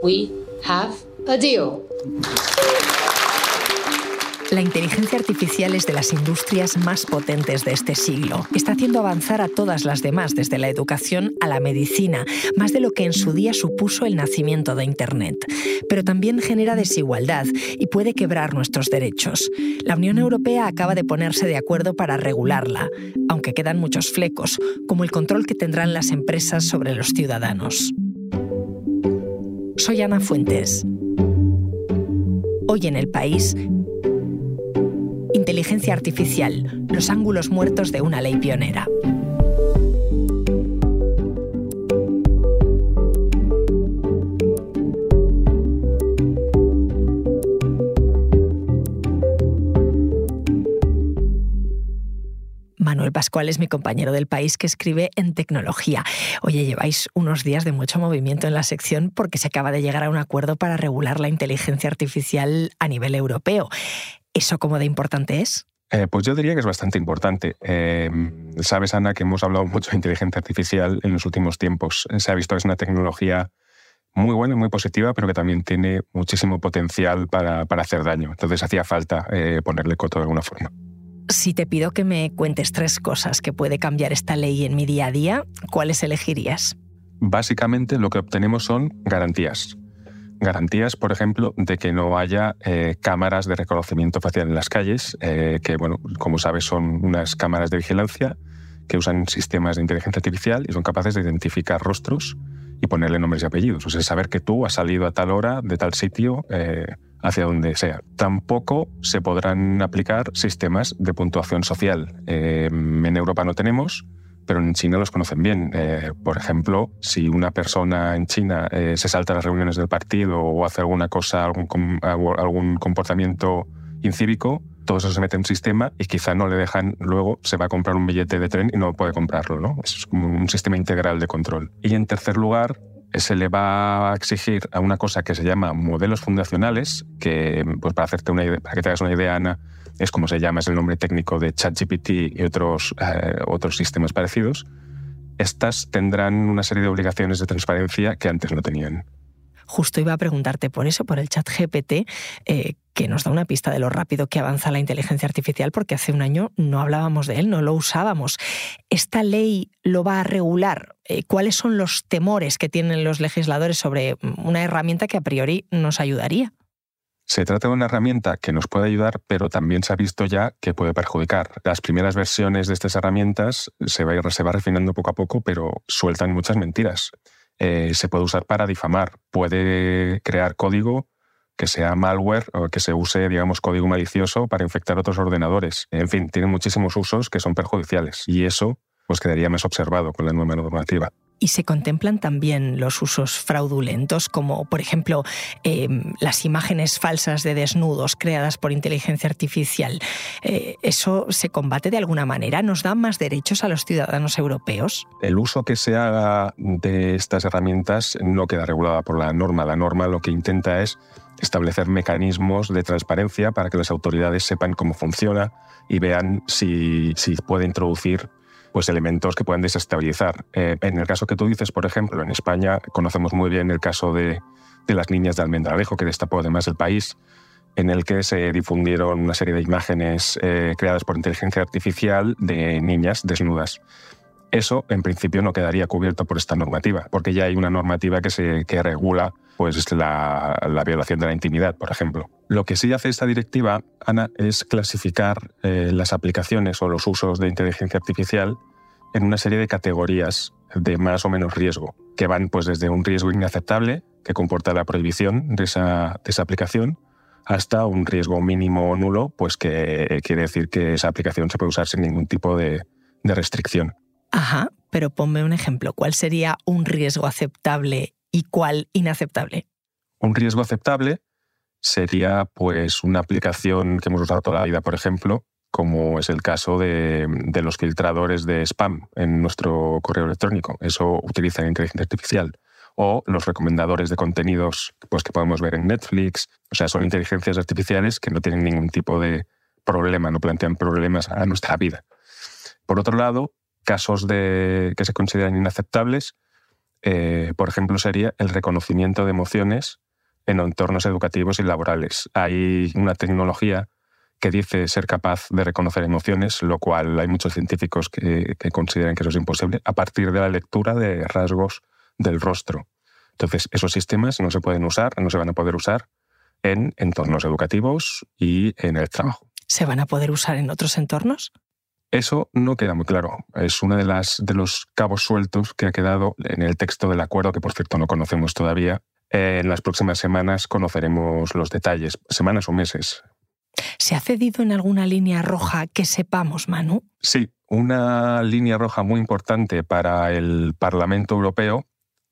We have a deal. La inteligencia artificial es de las industrias más potentes de este siglo. Está haciendo avanzar a todas las demás, desde la educación a la medicina, más de lo que en su día supuso el nacimiento de Internet. Pero también genera desigualdad y puede quebrar nuestros derechos. La Unión Europea acaba de ponerse de acuerdo para regularla, aunque quedan muchos flecos, como el control que tendrán las empresas sobre los ciudadanos. Soy Ana Fuentes. Hoy en el país, Inteligencia Artificial, los ángulos muertos de una ley pionera. Pascual es mi compañero del país que escribe en tecnología. Oye, lleváis unos días de mucho movimiento en la sección porque se acaba de llegar a un acuerdo para regular la inteligencia artificial a nivel europeo. ¿Eso cómo de importante es? Eh, pues yo diría que es bastante importante. Eh, sabes, Ana, que hemos hablado mucho de inteligencia artificial en los últimos tiempos. Se ha visto que es una tecnología muy buena, muy positiva, pero que también tiene muchísimo potencial para, hacer daño. Entonces hacía falta eh, ponerle coto de alguna forma. Si te pido que me cuentes tres cosas que puede cambiar esta ley en mi día a día, ¿cuáles elegirías? Básicamente lo que obtenemos son garantías. Garantías, por ejemplo, de que no haya eh, cámaras de reconocimiento facial en las calles, eh, que, bueno, como sabes, son unas cámaras de vigilancia que usan sistemas de inteligencia artificial y son capaces de identificar rostros y ponerle nombres y apellidos. O sea, saber que tú has salido a tal hora de tal sitio eh, hacia donde sea. Tampoco se podrán aplicar sistemas de puntuación social. en Europa no tenemos, pero en China los conocen bien. Eh, por ejemplo, si una persona en China eh, se salta a las reuniones del partido o hace alguna cosa, algún, comportamiento incívico, todo eso se mete en un sistema y quizá no le dejan, luego se va a comprar un billete de tren y no puede comprarlo. ¿no? Es un sistema integral de control. Y en tercer lugar, se le va a exigir a una cosa que se llama modelos fundacionales, que pues para, hacerte una idea, para que te hagas una idea, Ana, es como se llama, es el nombre técnico de ChatGPT y otros, eh, otros sistemas parecidos. Estas tendrán una serie de obligaciones de transparencia que antes no tenían. Justo iba a preguntarte por eso, por el chat GPT, eh, que nos da una pista de lo rápido que avanza la inteligencia artificial, porque hace un año no hablábamos de él, no lo usábamos. ¿Esta ley lo va a regular? Eh, ¿Cuáles son los temores que tienen los legisladores sobre una herramienta que a priori nos ayudaría? Se trata de una herramienta que nos puede ayudar, pero también se ha visto ya que puede perjudicar. Las primeras versiones de estas herramientas se va, se va refinando poco a poco, pero sueltan muchas mentiras. Eh, se puede usar para difamar, puede crear código que sea malware o que se use, digamos, código malicioso para infectar otros ordenadores. En fin, tiene muchísimos usos que son perjudiciales y eso pues quedaría más observado con la nueva normativa. Y se contemplan también los usos fraudulentos, como por ejemplo em, las imágenes falsas de desnudos creadas por inteligencia artificial. Eh, ¿Eso se combate de alguna manera? ¿Nos da más derechos a los ciudadanos europeos? El uso que se haga de estas herramientas no queda regulada por la norma. La norma lo que intenta es establecer mecanismos de transparencia para que las autoridades sepan cómo funciona y vean si, si puede introducir pues, elementos que pueden desestabilizar. Eh, en el caso que tú dices, por ejemplo, en España conocemos muy bien el caso de, las niñas de Almendralejo, que destapó además el país, en el que se difundieron una serie de imágenes eh, creadas por inteligencia artificial de niñas desnudas. Eso, en principio, no quedaría cubierto por esta normativa, porque ya hay una normativa que, se, que regula pues, la, violación de la intimidad, por ejemplo. Lo que sí hace esta directiva, Ana, es clasificar eh, las aplicaciones o los usos de inteligencia artificial en una serie de categorías de más o menos riesgo, que van pues, desde un riesgo inaceptable, que comporta la prohibición de esa, de esa aplicación, hasta un riesgo mínimo o nulo, pues que quiere decir que esa aplicación se puede usar sin ningún tipo de, de restricción. Ajá, pero ponme un ejemplo. ¿Cuál sería un riesgo aceptable y cuál inaceptable? Un riesgo aceptable sería pues una aplicación que hemos usado toda la vida, por ejemplo, como es el caso de, los filtradores de spam en nuestro correo electrónico. Eso utiliza inteligencia artificial. O los recomendadores de contenidos pues, que podemos ver en Netflix. O sea, son inteligencias artificiales que no tienen ningún tipo de problema, no plantean problemas a nuestra vida. Por otro lado, casos de, que se consideran inaceptables eh, por ejemplo, sería el reconocimiento de emociones en entornos educativos y laborales. Hay una tecnología que dice ser capaz de reconocer emociones, lo cual hay muchos científicos que, consideran que eso es imposible, a partir de la lectura de rasgos del rostro. Entonces, esos sistemas no se pueden usar, no se van a poder usar en entornos educativos y en el trabajo. ¿Se van a poder usar en otros entornos? Eso no queda muy claro. Es uno de, las, de los cabos sueltos que ha quedado en el texto del acuerdo, que por cierto no conocemos todavía. En las próximas semanas conoceremos los detalles, semanas o meses. ¿Se ha cedido en alguna línea roja que sepamos, Manu? Sí, una línea roja muy importante para el Parlamento Europeo,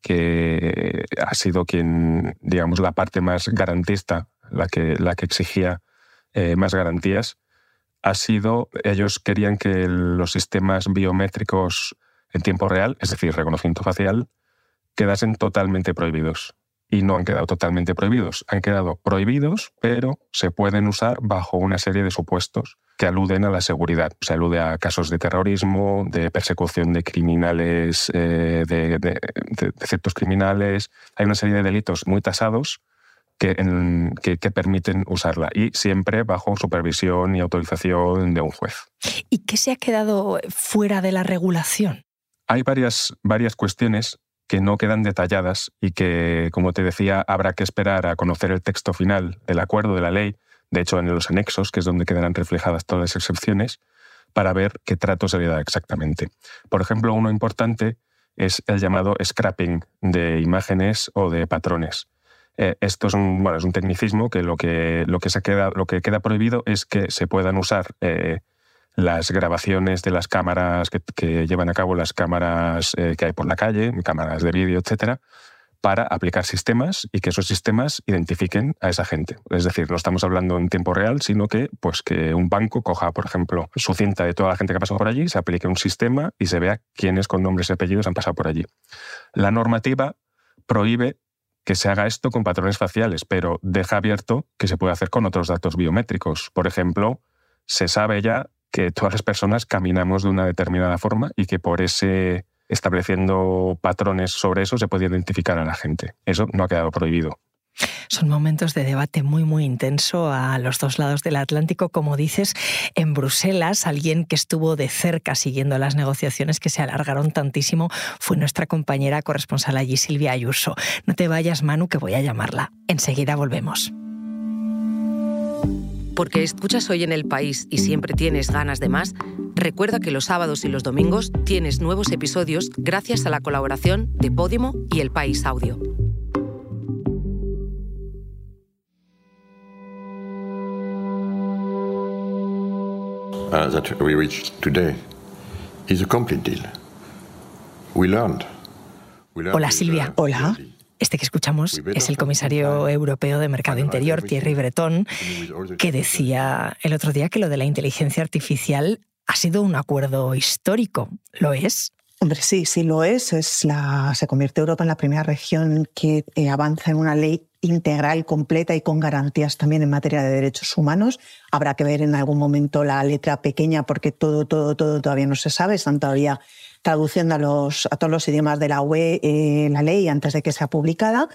que ha sido quien, digamos, la parte más garantista, la que, la que exigía eh, más garantías, ha sido, ellos querían que los sistemas biométricos en tiempo real, es decir, reconocimiento facial, quedasen totalmente prohibidos y no han quedado totalmente prohibidos. Han quedado prohibidos, pero se pueden usar bajo una serie de supuestos que aluden a la seguridad. Se alude a casos de terrorismo, de persecución de criminales, eh, de, ciertos criminales. Hay una serie de delitos muy tasados que, que, permiten usarla y siempre bajo supervisión y autorización de un juez. ¿Y qué se ha quedado fuera de la regulación? Hay varias, varias cuestiones que no quedan detalladas y que, como te decía, habrá que esperar a conocer el texto final del acuerdo de la ley, de hecho en los anexos, que es donde quedarán reflejadas todas las excepciones, para ver qué trato se le da exactamente. Por ejemplo, uno importante es el llamado scrapping de imágenes o de patrones. Eh, esto es un, bueno, es un tecnicismo que lo que, lo que, se queda, lo que queda prohibido es que se puedan usar eh, las grabaciones de las cámaras que, llevan a cabo las cámaras eh, que hay por la calle, cámaras de vídeo, etcétera, para aplicar sistemas y que esos sistemas identifiquen a esa gente. Es decir, no estamos hablando en tiempo real, sino que, pues, que un banco coja, por ejemplo, su cinta de toda la gente que ha pasado por allí, se aplique un sistema y se vea quiénes con nombres y apellidos han pasado por allí. La normativa prohíbe que se haga esto con patrones faciales, pero deja abierto que se puede hacer con otros datos biométricos. Por ejemplo, se sabe ya que todas las personas caminamos de una determinada forma y que por ese estableciendo patrones sobre eso se puede identificar a la gente. Eso no ha quedado prohibido. Son momentos de debate muy, muy intenso a los dos lados del Atlántico. Como dices, en Bruselas, alguien que estuvo de cerca siguiendo las negociaciones que se alargaron tantísimo fue nuestra compañera corresponsal allí, Silvia Ayuso. No te vayas, Manu, que voy a llamarla. Enseguida volvemos. Porque escuchas hoy en el país y siempre tienes ganas de más, recuerda que los sábados y los domingos tienes nuevos episodios gracias a la colaboración de Podimo y El País Audio. Uh, that we reached today is a complete deal. We learned. Hola Silvia. Hola. Este que escuchamos es el comisario europeo de Mercado Interior, Thierry Breton, que decía el otro día que lo de la inteligencia artificial ha sido un acuerdo histórico. ¿Lo es? Hombre, sí, sí lo es. es la, se convierte Europa en la primera región que eh, avanza en una ley integral, completa y con garantías también en materia de derechos humanos. Habrá que ver en algún momento la letra pequeña porque todo, todo, todo todavía no se sabe. Están todavía traduciendo a, los, a todos los idiomas de la UE eh, la ley antes de que sea publicada.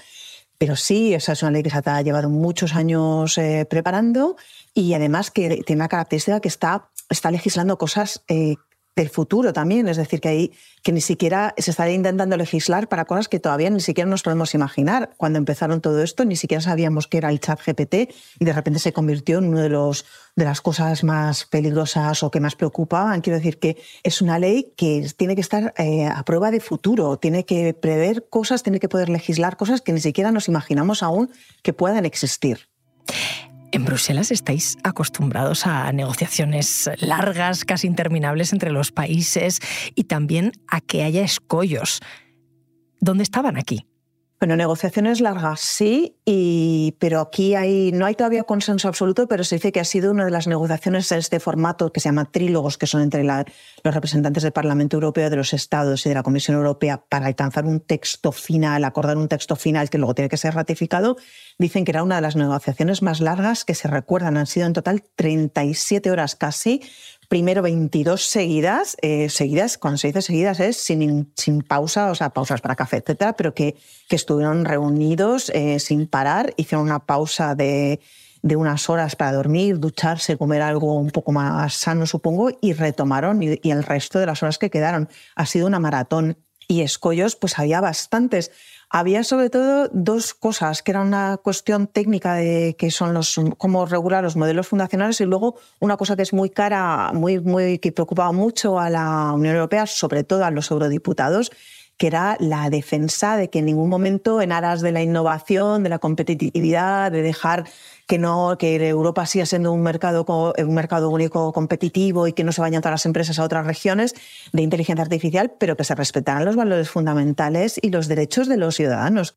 Pero sí, esa es una ley que se ha llevado muchos años eh, preparando y además que tiene una característica que está, está legislando cosas eh, del futuro también, es decir, que ahí que ni siquiera se estaría intentando legislar para cosas que todavía ni siquiera nos podemos imaginar. Cuando empezaron todo esto, ni siquiera sabíamos que era el chat GPT y de repente se convirtió en una de, los, de las cosas más peligrosas o que más preocupaban. Quiero decir que es una ley que tiene que estar eh, a prueba de futuro, tiene que prever cosas, tiene que poder legislar cosas que ni siquiera nos imaginamos aún que puedan existir. En Bruselas estáis acostumbrados a negociaciones largas, casi interminables entre los países y también a que haya escollos. ¿Dónde estaban aquí? Bueno, negociaciones largas sí, y, pero aquí hay, no hay todavía consenso absoluto, pero se dice que ha sido una de las negociaciones en este formato que se llama trílogos, que son entre los representantes del Parlamento Europeo, de los Estados y de la Comisión Europea para alcanzar un texto final, acordar un texto final que luego tiene que ser ratificado. Dicen que era una de las negociaciones más largas que se recuerdan. Han sido en total 37 horas casi primero 22 seguidas, eh, seguidas, cuando se dice seguidas es sin, sin pausa, o sea, pausas para café, etcétera, pero que, que estuvieron reunidos eh, sin parar, hicieron una pausa de, de unas horas para dormir, ducharse, comer algo un poco más sano, supongo, y retomaron y, y el resto de las horas que quedaron. Ha sido una maratón y escollos, pues había bastantes. Había sobre todo dos cosas, que era una cuestión técnica de que son los cómo regular los modelos fundacionales y luego una cosa que es muy cara, muy, muy que preocupaba mucho a la Unión Europea, sobre todo a los eurodiputados, que era la defensa de que en ningún momento, en aras de la innovación, de la competitividad, de dejar que no que Europa siga siendo un mercado un mercado único competitivo y que no se vayan todas las empresas a otras regiones de inteligencia artificial, pero que se respetaran los valores fundamentales y los derechos de los ciudadanos.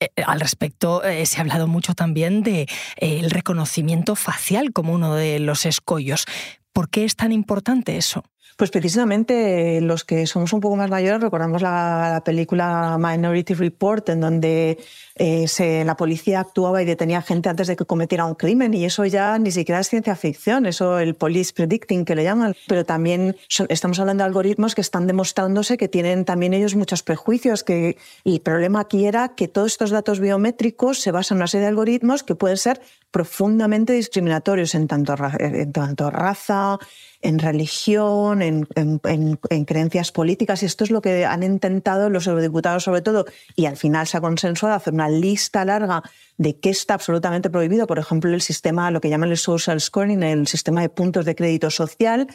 Eh, al respecto, eh, se ha hablado mucho también del de, reconocimiento facial como uno de los escollos. ¿Por qué es tan importante eso? Pues precisamente los que somos un poco más mayores recordamos la, la película Minority Report, en donde eh, se, la policía actuaba y detenía gente antes de que cometiera un crimen, y eso ya ni siquiera es ciencia ficción, eso el police predicting que le llaman. Pero también estamos hablando de algoritmos que están demostrándose que tienen también ellos muchos prejuicios, que el problema aquí era que todos estos datos biométricos se basan en una serie de algoritmos que pueden ser profundamente discriminatorios en tanto, en tanto raza, en religión, en, en, en, en, creencias políticas. Esto es lo que han intentado los eurodiputados, sobre todo, y al final se ha consensuado hacer una lista larga de qué está absolutamente prohibido. Por ejemplo, el sistema, lo que llaman el social scoring, el sistema de puntos de crédito social,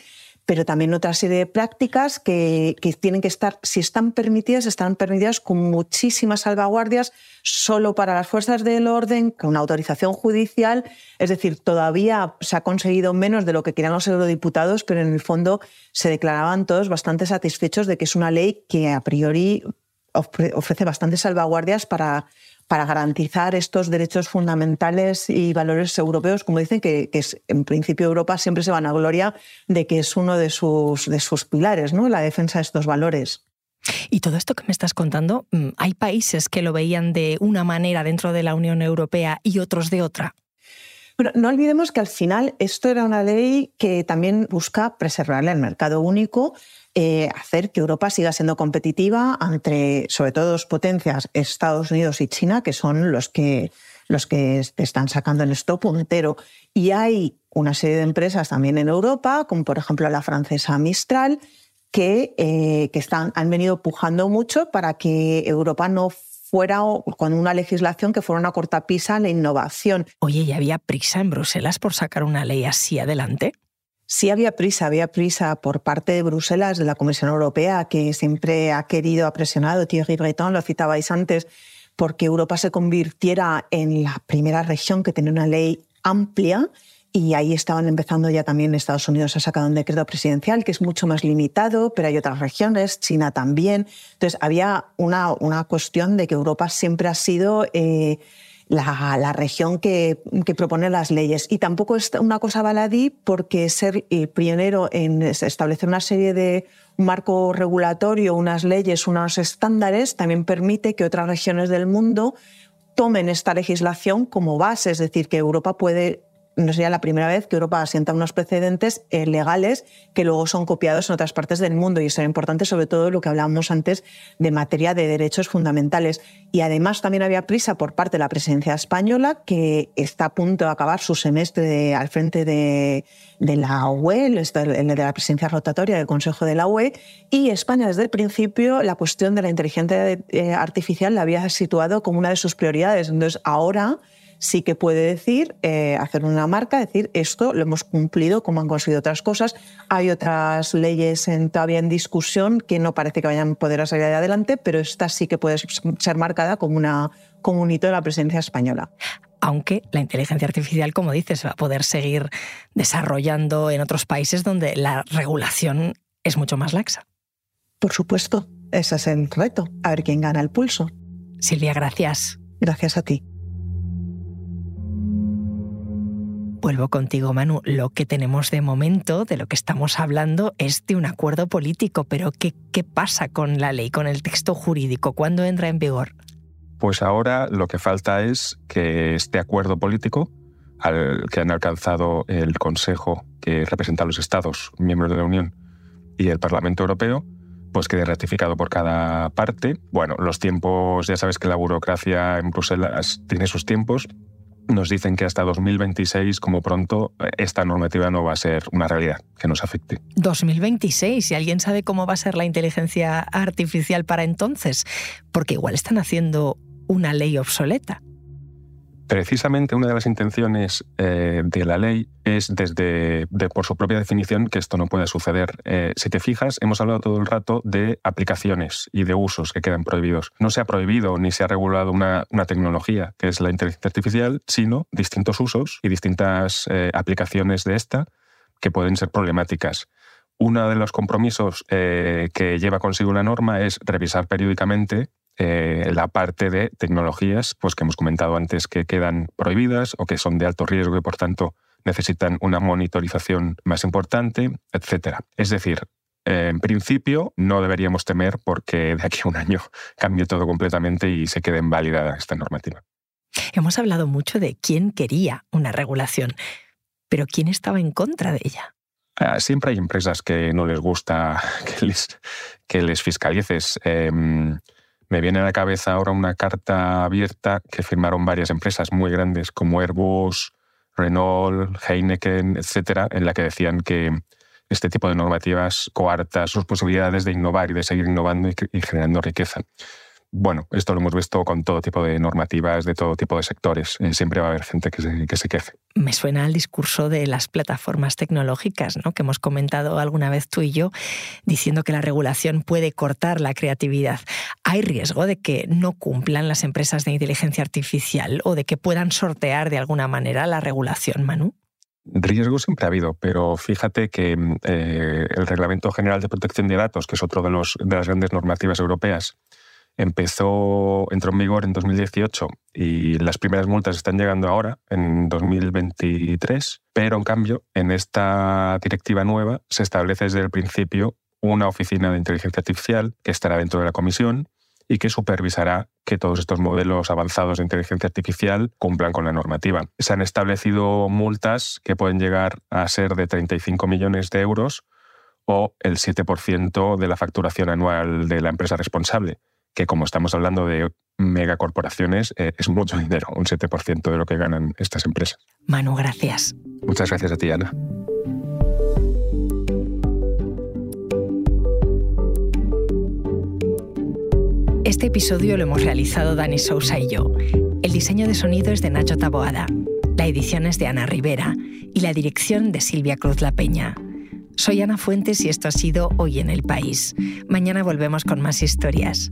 pero también otra serie de prácticas que, que, tienen que estar, si están permitidas, están permitidas con muchísimas salvaguardias solo para las fuerzas del orden, con una autorización judicial. Es decir, todavía se ha conseguido menos de lo que querían los eurodiputados, pero en el fondo se declaraban todos bastante satisfechos de que es una ley que a priori ofrece bastantes salvaguardias para para garantizar estos derechos fundamentales y valores europeos, como dicen, que, que es, en principio Europa siempre se van a gloria de que es uno de sus, de sus pilares, ¿no? la defensa de estos valores. Y todo esto que me estás contando, mm, ¿hay países que lo veían de una manera dentro de la Unión Europea y otros de otra? Bueno, no olvidemos que al final esto era una ley que también busca preservar el mercado único eh, hacer que Europa siga siendo competitiva entre, sobre todo, dos potencias, Estados Unidos y China, que son los que, los que están sacando en esto puntero. Y hay una serie de empresas también en Europa, como por ejemplo la francesa Mistral, que, eh, que están, han venido pujando mucho para que Europa no fuera con una legislación que fuera una cortapisa en la innovación. Oye, ¿y había prisa en Bruselas por sacar una ley así adelante? Sí había prisa, había prisa por parte de Bruselas, de la Comisión Europea, que siempre ha querido, ha presionado, Thierry Breton, lo citabais antes, porque Europa se convirtiera en la primera región que tenía una ley amplia y ahí estaban empezando ya también Estados Unidos a sacar un decreto presidencial que es mucho más limitado, pero hay otras regiones, China también. Entonces había una, una cuestión de que Europa siempre ha sido... Eh, la, región que, propone las leyes. Y tampoco es una cosa baladí porque ser el pionero en establecer una serie de marco regulatorio, unas leyes, unos estándares, también permite que otras regiones del mundo tomen esta legislación como base, es decir, que Europa puede no sería la primera vez que Europa asienta unos precedentes eh, legales que luego son copiados en otras partes del mundo y eso es importante sobre todo lo que hablábamos antes de materia de derechos fundamentales. Y además también había prisa por parte de la presidencia española que está a punto de acabar su semestre al frente de, de la UE, de la presidencia rotatoria del Consejo de la UE y España desde el principio la cuestión de la inteligencia eh, artificial la había situado como una de sus prioridades. Entonces ahora sí que puede decir, eh, hacer una marca, decir esto lo hemos cumplido como han conseguido otras cosas. Hay otras leyes en, todavía en discusión que no parece que vayan a poder salir adelante, pero esta sí que puede ser marcada como, una, como un hito de la presidencia española aunque la inteligencia artificial, como dices, va a poder seguir desarrollando en otros países donde la regulación es mucho más laxa. Por supuesto, ese es el reto, a ver quién gana el pulso. Silvia, gracias. Gracias a ti. Vuelvo contigo, Manu. Lo que tenemos de momento, de lo que estamos hablando, es de un acuerdo político, pero ¿qué, qué pasa con la ley, con el texto jurídico? ¿Cuándo entra en vigor? Pues ahora lo que falta es que este acuerdo político al que han alcanzado el Consejo que representa a los Estados, miembros de la Unión, y el Parlamento Europeo, pues quede ratificado por cada parte. Bueno, los tiempos, ya sabes que la burocracia en Bruselas tiene sus tiempos. Nos dicen que hasta 2026, como pronto, esta normativa no va a ser una realidad que nos afecte. 2026, ¿y alguien sabe cómo va a ser la inteligencia artificial para entonces, porque igual están haciendo una ley obsoleta. Precisamente una de las intenciones eh, de la ley es, desde por su propia definición, que esto no puede suceder. Eh, si te fijas, hemos hablado todo el rato de aplicaciones y de usos que quedan prohibidos. No se ha prohibido ni se ha regulado una, tecnología, que es la inteligencia artificial, sino distintos usos y distintas eh, aplicaciones de esta que pueden ser problemáticas. Uno de los compromisos que lleva consigo la norma es revisar periódicamente eh, la parte de tecnologías pues, que hemos comentado antes que quedan prohibidas o que son de alto riesgo y por tanto necesitan una monitorización más importante, etc. Es decir, en principio no deberíamos temer porque de aquí a un año cambie todo completamente y se quede inválida esta normativa. Hemos hablado mucho de quién quería una regulación, pero quién estaba en contra de ella. Ah, siempre hay empresas que no les gusta que les, que les fiscalices. Em, me viene a la cabeza ahora una carta abierta que firmaron varias empresas muy grandes como Airbus, Renault, Heineken, etcétera, en la que decían que este tipo de normativas coarta sus posibilidades de innovar y de seguir innovando y generando riqueza bueno, esto lo hemos visto con todo tipo de normativas, de todo tipo de sectores. Eh, siempre va a haber gente que se, que se queje. Me suena al discurso de las plataformas tecnológicas, ¿no? que hemos comentado alguna vez tú y yo, diciendo que la regulación puede cortar la creatividad. ¿Hay riesgo de que no cumplan las empresas de inteligencia artificial o de que puedan sortear de alguna manera la regulación, Manu? Riesgo siempre ha habido, pero fíjate que eh, el Reglamento General de Protección de Datos, que es otro de, los, de las grandes normativas europeas, empezó, entró en vigor en 2018 y las primeras multas están llegando ahora, en 2023, pero en cambio, en esta directiva nueva se establece desde el principio una oficina de inteligencia artificial que estará dentro de la comisión y que supervisará que todos estos modelos avanzados de inteligencia artificial cumplan con la normativa. Se han establecido multas que pueden llegar a ser de 35 millones de euros o el 7% de la facturación anual de la empresa responsable que como estamos hablando de megacorporaciones, eh, es mucho dinero, un 7% de lo que ganan estas empresas. Manu, gracias. Muchas gracias a ti, Ana. Este episodio lo hemos realizado Dani Sousa y yo. El diseño de sonido es de Nacho Taboada, la edición es de Ana Rivera y la dirección de Silvia Cruz La Peña. Soy Ana Fuentes y esto ha sido Hoy en el País. Mañana volvemos con más historias.